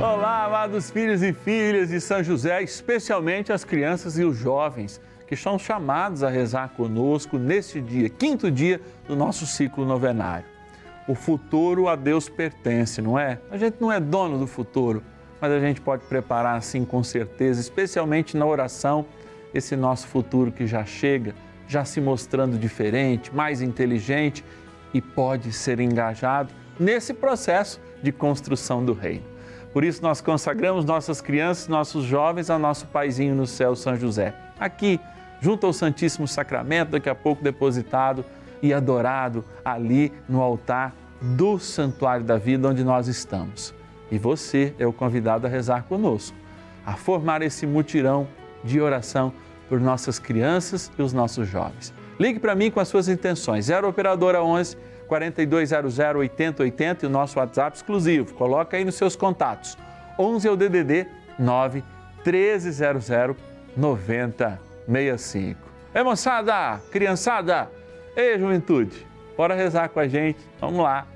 Olá, amados filhos e filhas de São José, especialmente as crianças e os jovens que são chamados a rezar conosco neste dia, quinto dia do nosso ciclo novenário. O futuro a Deus pertence, não é? A gente não é dono do futuro, mas a gente pode preparar assim com certeza, especialmente na oração, esse nosso futuro que já chega, já se mostrando diferente, mais inteligente e pode ser engajado nesse processo de construção do reino. Por isso, nós consagramos nossas crianças, nossos jovens a nosso paizinho no céu, São José. Aqui, junto ao Santíssimo Sacramento, daqui a pouco depositado e adorado ali no altar do Santuário da Vida, onde nós estamos. E você é o convidado a rezar conosco, a formar esse mutirão de oração por nossas crianças e os nossos jovens. Ligue para mim com as suas intenções. 0 Operadora 11 4200 8080 e o nosso WhatsApp exclusivo. Coloca aí nos seus contatos. 11 é o DDD 9 1300 9065. É moçada, criançada, ei juventude, bora rezar com a gente. Vamos lá.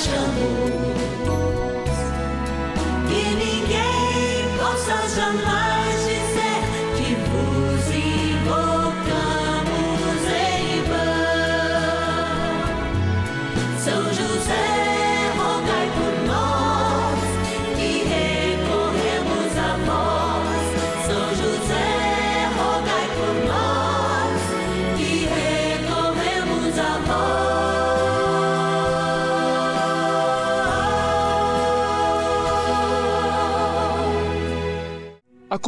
Nos achamos. Que ninguém possa jamais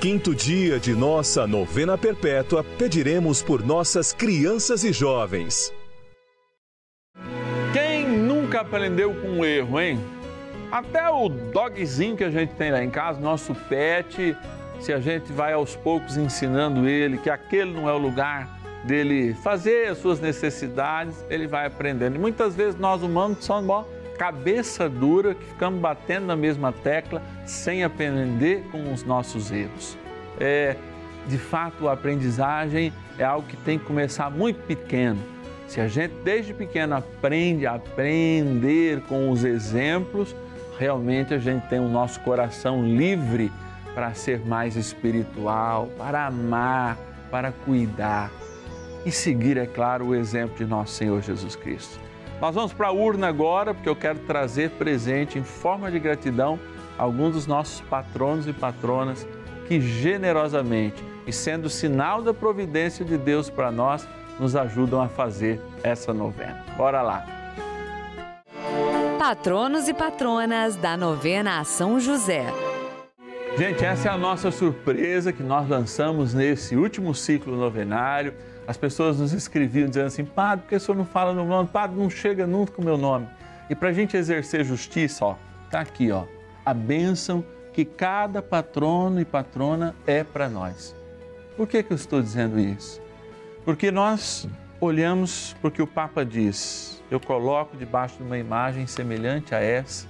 quinto dia de nossa novena perpétua, pediremos por nossas crianças e jovens. Quem nunca aprendeu com um erro, hein? Até o dogzinho que a gente tem lá em casa, nosso pet, se a gente vai aos poucos ensinando ele que aquele não é o lugar dele fazer as suas necessidades, ele vai aprendendo. E muitas vezes nós humanos somos cabeça dura que ficamos batendo na mesma tecla sem aprender com os nossos erros. É, de fato, a aprendizagem é algo que tem que começar muito pequeno. Se a gente desde pequeno aprende a aprender com os exemplos, realmente a gente tem o nosso coração livre para ser mais espiritual, para amar, para cuidar e seguir, é claro, o exemplo de nosso Senhor Jesus Cristo. Nós vamos para a urna agora, porque eu quero trazer presente em forma de gratidão alguns dos nossos patronos e patronas que generosamente e sendo sinal da providência de Deus para nós, nos ajudam a fazer essa novena. Bora lá. Patronos e patronas da novena a São José. Gente, essa é a nossa surpresa que nós lançamos nesse último ciclo novenário. As pessoas nos escreviam dizendo assim: Padre, por que o senhor não fala no nome? Padre, não chega nunca com o meu nome. E para a gente exercer justiça, ó, tá aqui, ó, a bênção que cada patrono e patrona é para nós. Por que, que eu estou dizendo isso? Porque nós olhamos porque o Papa diz: eu coloco debaixo de uma imagem semelhante a essa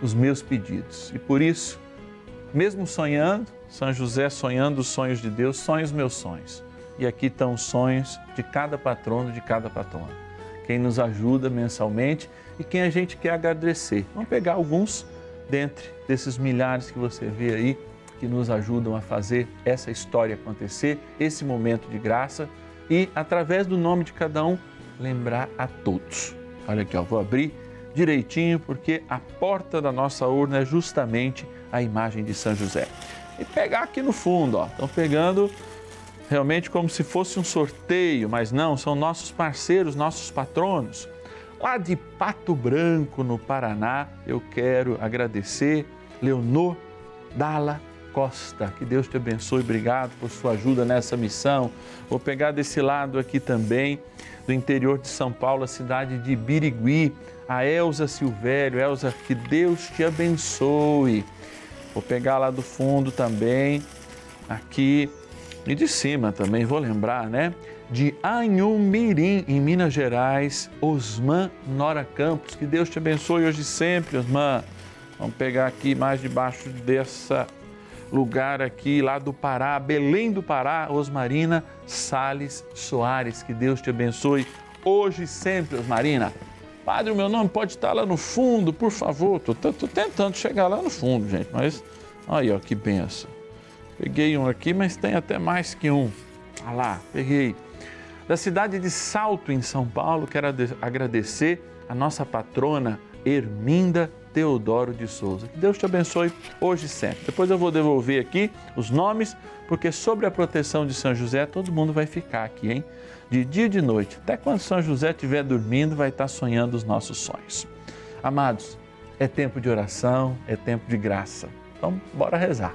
os meus pedidos. E por isso, mesmo sonhando, São José sonhando os sonhos de Deus, sonha os meus sonhos. E aqui estão os sonhos de cada patrono, de cada patrona. Quem nos ajuda mensalmente e quem a gente quer agradecer. Vamos pegar alguns dentre desses milhares que você vê aí que nos ajudam a fazer essa história acontecer, esse momento de graça e, através do nome de cada um, lembrar a todos. Olha aqui, ó, vou abrir direitinho porque a porta da nossa urna é justamente a imagem de São José. E pegar aqui no fundo, ó, estão pegando realmente como se fosse um sorteio, mas não, são nossos parceiros, nossos patronos. Lá de Pato Branco, no Paraná, eu quero agradecer Leonor Dalla Costa. Que Deus te abençoe, obrigado por sua ajuda nessa missão. Vou pegar desse lado aqui também, do interior de São Paulo, a cidade de Birigui, a Elza Silvério. Elza, que Deus te abençoe. Vou pegar lá do fundo também, aqui e de cima também, vou lembrar, né? De Anhumirim, em Minas Gerais, Osman Nora Campos. Que Deus te abençoe hoje e sempre, Osman. Vamos pegar aqui mais debaixo dessa lugar aqui, lá do Pará, Belém do Pará, Osmarina Sales Soares. Que Deus te abençoe hoje e sempre, Osmarina. Padre, o meu nome pode estar lá no fundo, por favor. Estou tentando chegar lá no fundo, gente, mas aí, ó, que benção. Peguei um aqui, mas tem até mais que um. Ah lá, peguei. Da cidade de Salto, em São Paulo, quero agradecer a nossa patrona Erminda Teodoro de Souza. Que Deus te abençoe hoje e sempre. Depois eu vou devolver aqui os nomes, porque sobre a proteção de São José todo mundo vai ficar aqui, hein? De dia e de noite. Até quando São José estiver dormindo, vai estar sonhando os nossos sonhos. Amados, é tempo de oração, é tempo de graça. Então, bora rezar.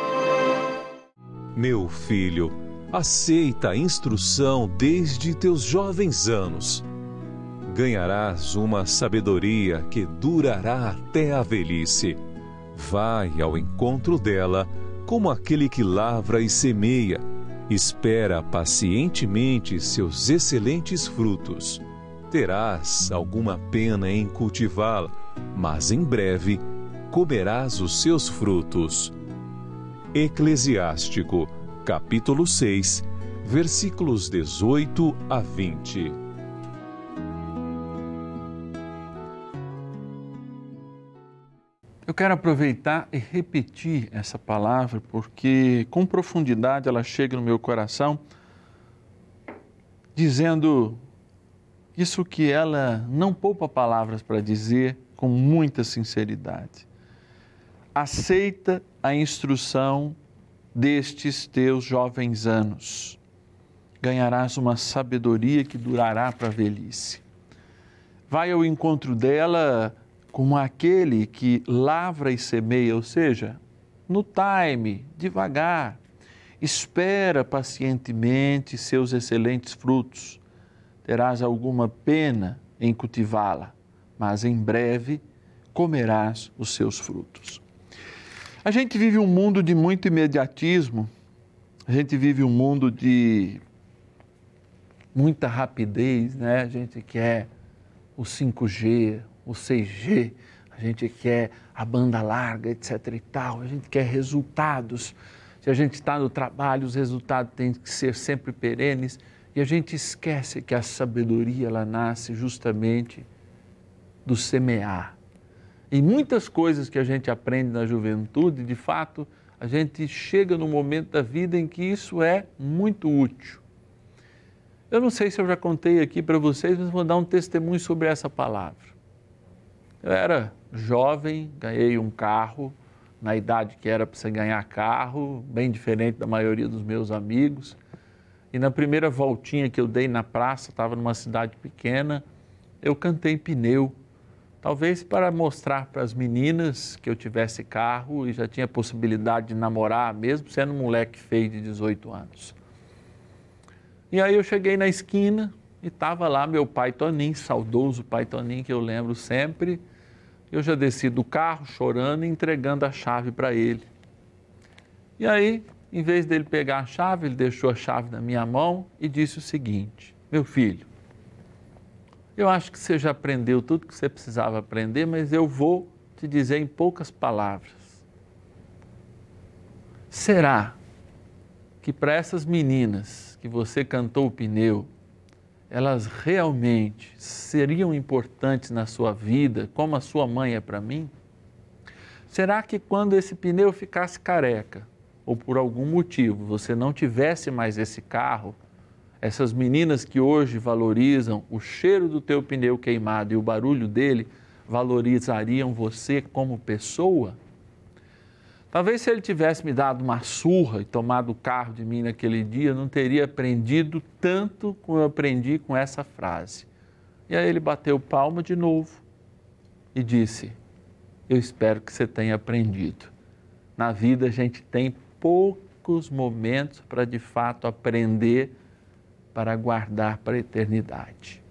Meu filho, aceita a instrução desde teus jovens anos. Ganharás uma sabedoria que durará até a velhice. Vai ao encontro dela como aquele que lavra e semeia espera pacientemente seus excelentes frutos. Terás alguma pena em cultivá-la, mas em breve comerás os seus frutos. Eclesiástico, capítulo 6, versículos 18 a 20. Eu quero aproveitar e repetir essa palavra porque, com profundidade, ela chega no meu coração, dizendo isso que ela não poupa palavras para dizer com muita sinceridade. Aceita a instrução destes teus jovens anos. Ganharás uma sabedoria que durará para a velhice. Vai ao encontro dela como aquele que lavra e semeia, ou seja, no time, devagar, espera pacientemente seus excelentes frutos. Terás alguma pena em cultivá-la, mas em breve comerás os seus frutos. A gente vive um mundo de muito imediatismo, a gente vive um mundo de muita rapidez, né? A gente quer o 5G, o 6G, a gente quer a banda larga, etc e tal, a gente quer resultados. Se a gente está no trabalho, os resultados têm que ser sempre perenes e a gente esquece que a sabedoria ela nasce justamente do semear. E muitas coisas que a gente aprende na juventude, de fato, a gente chega no momento da vida em que isso é muito útil. Eu não sei se eu já contei aqui para vocês, mas vou dar um testemunho sobre essa palavra. Eu era jovem, ganhei um carro, na idade que era para você ganhar carro, bem diferente da maioria dos meus amigos. E na primeira voltinha que eu dei na praça, estava numa cidade pequena, eu cantei pneu. Talvez para mostrar para as meninas que eu tivesse carro e já tinha possibilidade de namorar, mesmo sendo um moleque feio de 18 anos. E aí eu cheguei na esquina e estava lá meu pai Toninho, saudoso pai Toninho, que eu lembro sempre, eu já desci do carro chorando e entregando a chave para ele. E aí, em vez dele pegar a chave, ele deixou a chave na minha mão e disse o seguinte: Meu filho, eu acho que você já aprendeu tudo que você precisava aprender, mas eu vou te dizer em poucas palavras. Será que para essas meninas que você cantou o pneu, elas realmente seriam importantes na sua vida, como a sua mãe é para mim? Será que quando esse pneu ficasse careca, ou por algum motivo você não tivesse mais esse carro, essas meninas que hoje valorizam o cheiro do teu pneu queimado e o barulho dele, valorizariam você como pessoa? Talvez se ele tivesse me dado uma surra e tomado o carro de mim naquele dia, não teria aprendido tanto como eu aprendi com essa frase. E aí ele bateu palma de novo e disse: Eu espero que você tenha aprendido. Na vida a gente tem poucos momentos para de fato aprender, para guardar para a eternidade.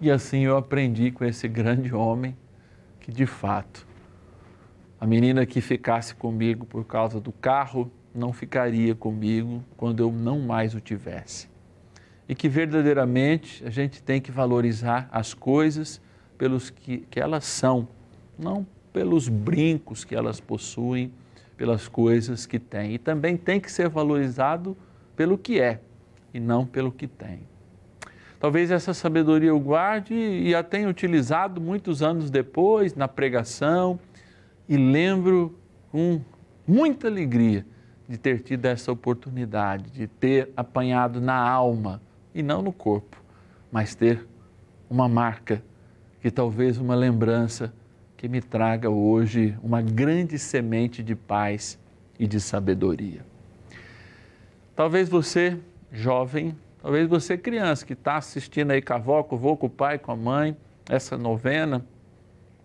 E assim eu aprendi com esse grande homem que de fato a menina que ficasse comigo por causa do carro não ficaria comigo quando eu não mais o tivesse. E que verdadeiramente a gente tem que valorizar as coisas pelos que, que elas são, não pelos brincos que elas possuem, pelas coisas que têm. E também tem que ser valorizado pelo que é e não pelo que tem. Talvez essa sabedoria eu guarde e a tenha utilizado muitos anos depois na pregação e lembro com muita alegria de ter tido essa oportunidade, de ter apanhado na alma e não no corpo, mas ter uma marca que talvez uma lembrança que me traga hoje uma grande semente de paz e de sabedoria. Talvez você, jovem, talvez você, criança, que está assistindo aí com a avó, com o com o pai, com a mãe, essa novena,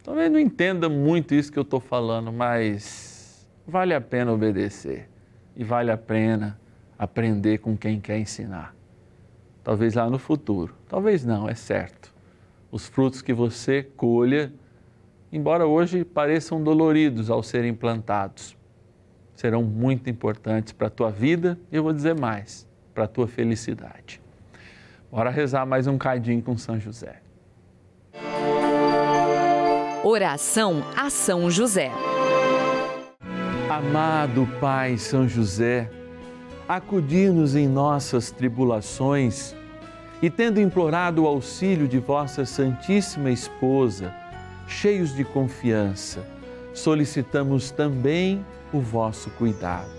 Talvez não entenda muito isso que eu estou falando, mas vale a pena obedecer e vale a pena aprender com quem quer ensinar. Talvez lá no futuro, talvez não, é certo. Os frutos que você colha, embora hoje pareçam doloridos ao serem plantados, serão muito importantes para a tua vida e eu vou dizer mais, para a tua felicidade. Bora rezar mais um cadinho com São José. Oração a São José. Amado Pai São José, acudir-nos em nossas tribulações e, tendo implorado o auxílio de vossa Santíssima Esposa, cheios de confiança, solicitamos também o vosso cuidado.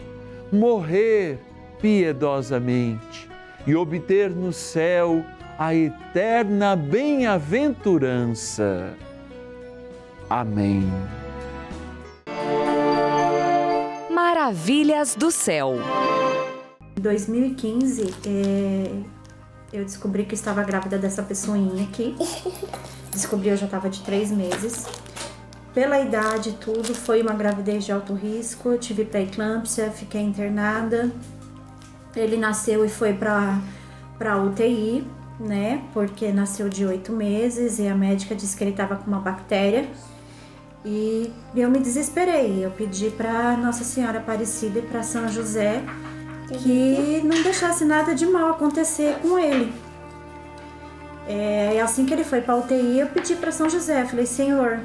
morrer piedosamente e obter no céu a eterna bem-aventurança. Amém. Maravilhas do céu. Em 2015, é, eu descobri que estava grávida dessa pessoinha aqui. Descobri eu já estava de três meses. Pela idade e tudo, foi uma gravidez de alto risco. Eu tive pré-eclâmpsia, fiquei internada. Ele nasceu e foi para para UTI, né? Porque nasceu de oito meses e a médica disse que ele estava com uma bactéria e eu me desesperei. Eu pedi para Nossa Senhora Aparecida e para São José que não deixasse nada de mal acontecer com ele. É, assim que ele foi para UTI, eu pedi para São José, falei: Senhor,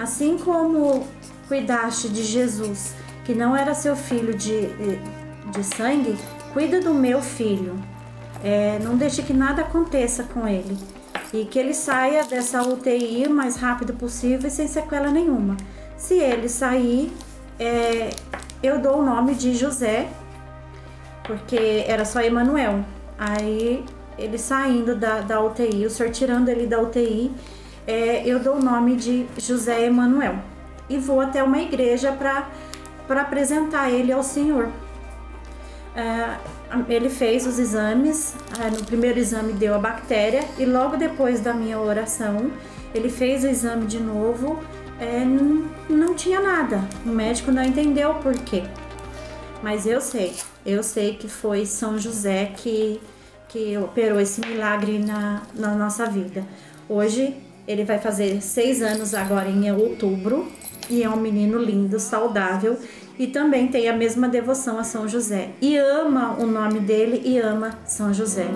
assim como cuidaste de Jesus, que não era seu filho de, de sangue, cuida do meu filho. É, não deixe que nada aconteça com ele e que ele saia dessa UTI o mais rápido possível e sem sequela nenhuma. Se ele sair, é, eu dou o nome de José, porque era só Emanuel. Aí ele saindo da, da UTI, o senhor tirando ele da UTI, é, eu dou o nome de José Emanuel e vou até uma igreja para apresentar ele ao Senhor. É, ele fez os exames, é, no primeiro exame deu a bactéria e logo depois da minha oração ele fez o exame de novo, é, não, não tinha nada. O médico não entendeu por quê. Mas eu sei, eu sei que foi São José que, que operou esse milagre na, na nossa vida. Hoje ele vai fazer seis anos agora em outubro e é um menino lindo, saudável e também tem a mesma devoção a São José. E ama o nome dele e ama São José.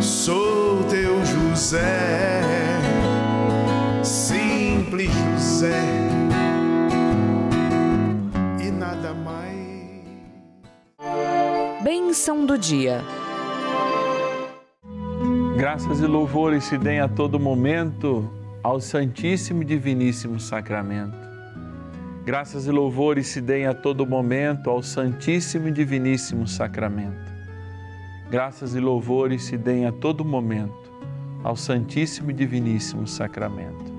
Sou teu José, simples José, e nada mais. Bênção do dia. Graças e louvores se deem a todo momento ao Santíssimo e Diviníssimo Sacramento. Graças e louvores se deem a todo momento ao Santíssimo e Diviníssimo Sacramento. Graças e louvores se deem a todo momento ao Santíssimo e Diviníssimo Sacramento.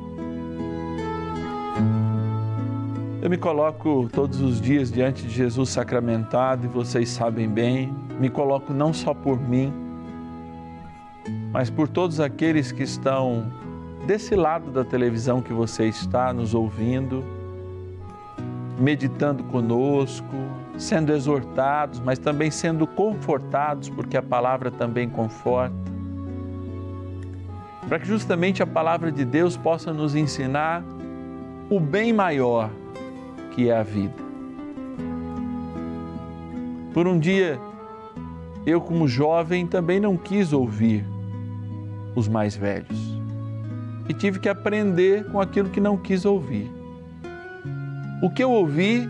Eu me coloco todos os dias diante de Jesus sacramentado e vocês sabem bem, me coloco não só por mim, mas por todos aqueles que estão desse lado da televisão que você está nos ouvindo meditando conosco, sendo exortados, mas também sendo confortados, porque a palavra também conforta. Para que justamente a palavra de Deus possa nos ensinar o bem maior que é a vida. Por um dia, eu, como jovem, também não quis ouvir os mais velhos e tive que aprender com aquilo que não quis ouvir. O que eu ouvi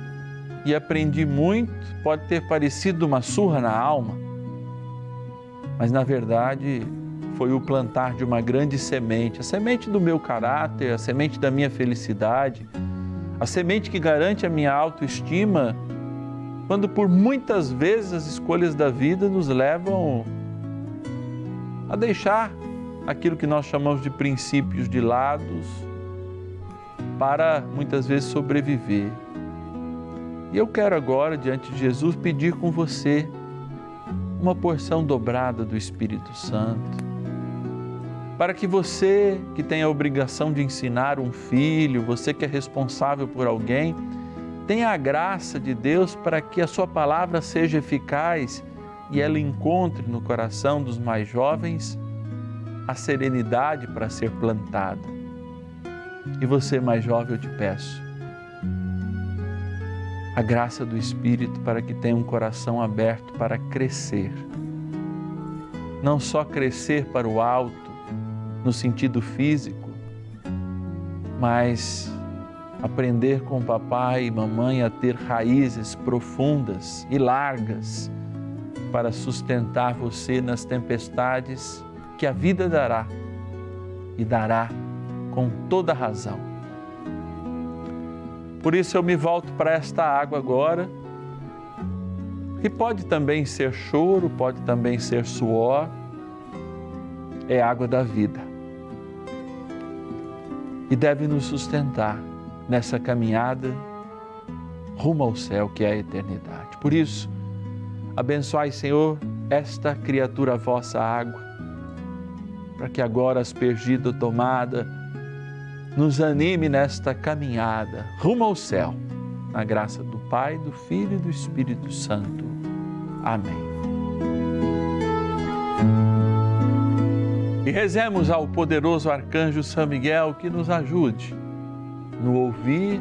e aprendi muito, pode ter parecido uma surra na alma, mas na verdade foi o plantar de uma grande semente, a semente do meu caráter, a semente da minha felicidade, a semente que garante a minha autoestima, quando por muitas vezes as escolhas da vida nos levam a deixar aquilo que nós chamamos de princípios de lados para muitas vezes sobreviver. E eu quero agora, diante de Jesus, pedir com você uma porção dobrada do Espírito Santo para que você que tem a obrigação de ensinar um filho, você que é responsável por alguém, tenha a graça de Deus para que a sua palavra seja eficaz e ela encontre no coração dos mais jovens a serenidade para ser plantada. E você, mais jovem, eu te peço a graça do Espírito para que tenha um coração aberto para crescer. Não só crescer para o alto, no sentido físico, mas aprender com papai e mamãe a ter raízes profundas e largas para sustentar você nas tempestades que a vida dará e dará com toda razão. Por isso eu me volto para esta água agora, que pode também ser choro, pode também ser suor, é água da vida e deve nos sustentar nessa caminhada rumo ao céu que é a eternidade. Por isso, abençoai, Senhor, esta criatura vossa água, para que agora aspergida ou tomada, nos anime nesta caminhada rumo ao céu, na graça do Pai, do Filho e do Espírito Santo. Amém. E rezemos ao poderoso arcanjo São Miguel que nos ajude no ouvir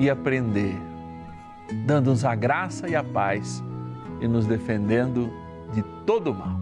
e aprender, dando-nos a graça e a paz e nos defendendo de todo mal.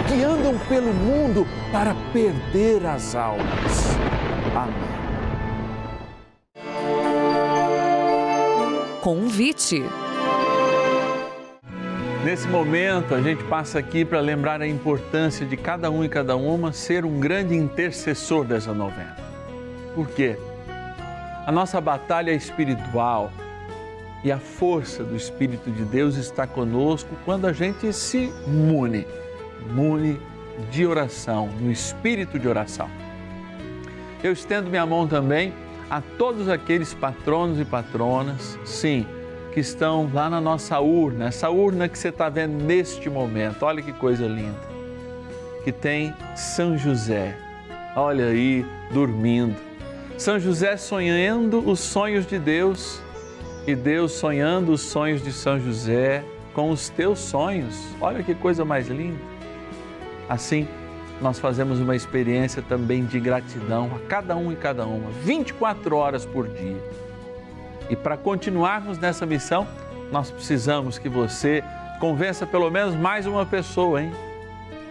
que andam pelo mundo para perder as almas. Amém. Convite. Nesse momento, a gente passa aqui para lembrar a importância de cada um e cada uma ser um grande intercessor dessa novena. Por quê? A nossa batalha espiritual e a força do Espírito de Deus está conosco quando a gente se mune, mune de oração, no espírito de oração. Eu estendo minha mão também a todos aqueles patronos e patronas, sim, que estão lá na nossa urna, essa urna que você está vendo neste momento. Olha que coisa linda. Que tem São José, olha aí, dormindo. São José sonhando os sonhos de Deus e Deus sonhando os sonhos de São José com os teus sonhos. Olha que coisa mais linda. Assim, nós fazemos uma experiência também de gratidão a cada um e cada uma, 24 horas por dia. E para continuarmos nessa missão, nós precisamos que você convença pelo menos mais uma pessoa, hein?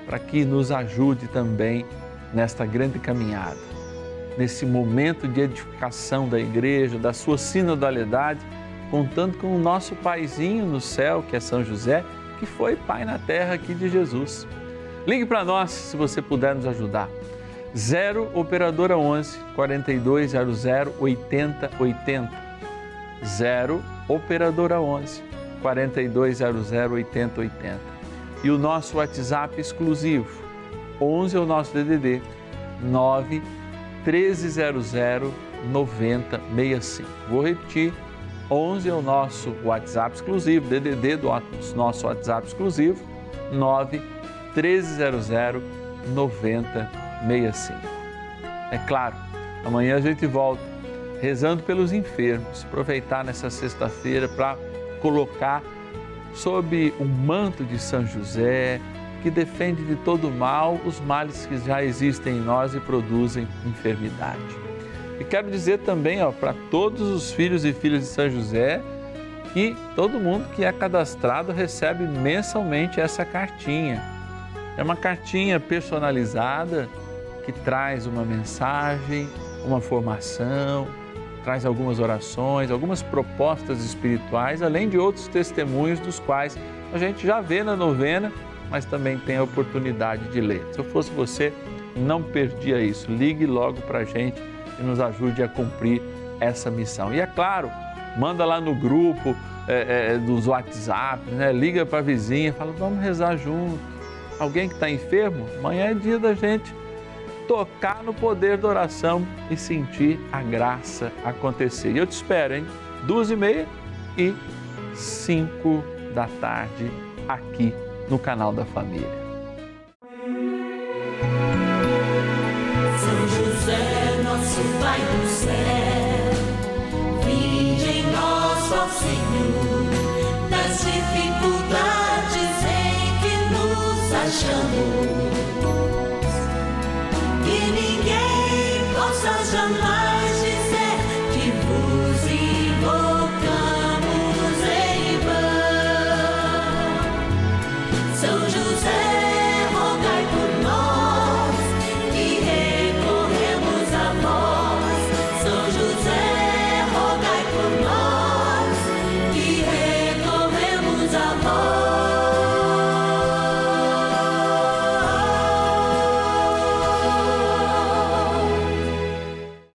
Para que nos ajude também nesta grande caminhada, nesse momento de edificação da igreja, da sua sinodalidade, contando com o nosso paizinho no céu, que é São José, que foi pai na terra aqui de Jesus. Ligue para nós se você puder nos ajudar. 0 Operadora 11 4200 8080. 0 Operadora 11 4200 8080. E o nosso WhatsApp exclusivo 11 é o nosso DDD 9 1300 9065. Vou repetir. 11 é o nosso WhatsApp exclusivo, DDD do nosso WhatsApp exclusivo 9 1300 9065. É claro, Amanhã a gente volta rezando pelos enfermos. Aproveitar nessa sexta-feira para colocar sob o manto de São José, que defende de todo mal os males que já existem em nós e produzem enfermidade. E quero dizer também para todos os filhos e filhas de São José que todo mundo que é cadastrado recebe mensalmente essa cartinha. É uma cartinha personalizada que traz uma mensagem, uma formação, traz algumas orações, algumas propostas espirituais, além de outros testemunhos dos quais a gente já vê na novena, mas também tem a oportunidade de ler. Se eu fosse você, não perdia isso. Ligue logo para a gente e nos ajude a cumprir essa missão. E é claro, manda lá no grupo é, é, dos WhatsApp, né? liga para a vizinha, fala, vamos rezar junto. Alguém que está enfermo, amanhã é dia da gente tocar no poder da oração e sentir a graça acontecer. E eu te espero, hein? Duas e meia e cinco da tarde aqui no canal da Família.